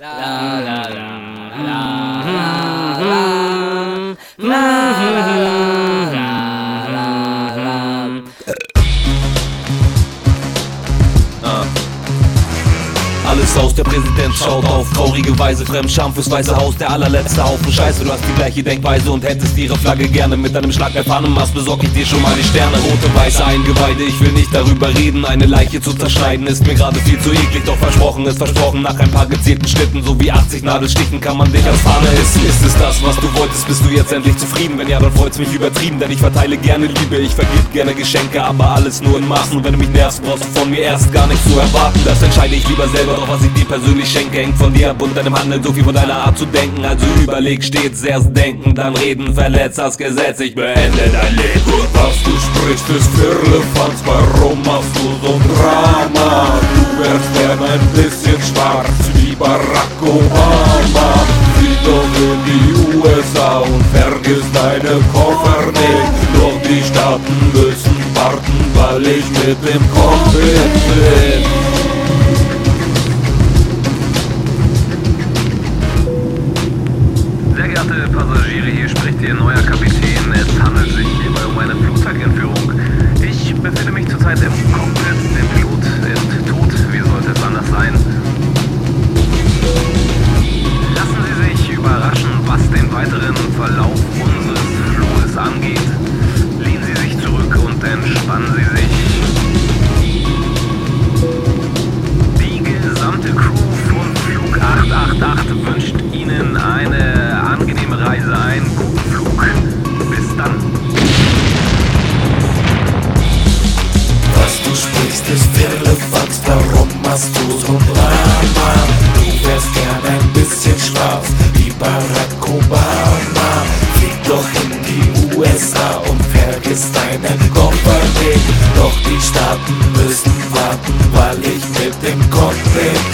la la la la la la aus, der Präsident schaut auf traurige Weise Fremdscham fürs weiße Haus, der allerletzte Haufen Scheiße. Du hast die gleiche Denkweise und hättest ihre Flagge gerne Mit einem Schlag der Pfannenmast besorg ich dir schon mal die Sterne. Rote, weiße Eingeweide, ich will nicht darüber reden Eine Leiche zu zerschneiden ist mir gerade viel zu eklig Doch versprochen ist versprochen, nach ein paar gezielten Schnitten So wie 80 Nadelstichen kann man dich als Fahne essen. Ist es das, was du wolltest, bist du jetzt endlich zufrieden? Wenn ja, dann freut's mich übertrieben, denn ich verteile gerne Liebe. Ich vergib gerne Geschenke, aber alles nur in Maßen. Und wenn du mich nervst, brauchst du von mir erst gar nicht zu erwarten. Das entscheide ich lieber selber, doch was ich dir persönlich schenke Hängt von dir ab. Und deinem Handeln, so viel von deiner Art zu denken. Also überleg stets erst denken, dann reden, verletzt das Gesetz. Ich beende dein Leben. Was du sprichst ist Firlefanz, warum machst du so ein Drama? Du wärst gern ein deine Koffer nicht Doch die Staaten müssen warten, weil ich mit dem Cockpit bin Sehr geehrte Passagiere, hier spricht Ihr neuer machst du so ein Drama? Du wärst gern ein bisschen schwarz wie Barack Obama. Flieg doch in die USA und vergiss deinen Koffer Doch die Staaten müssen warten, weil ich mit dem Cockpit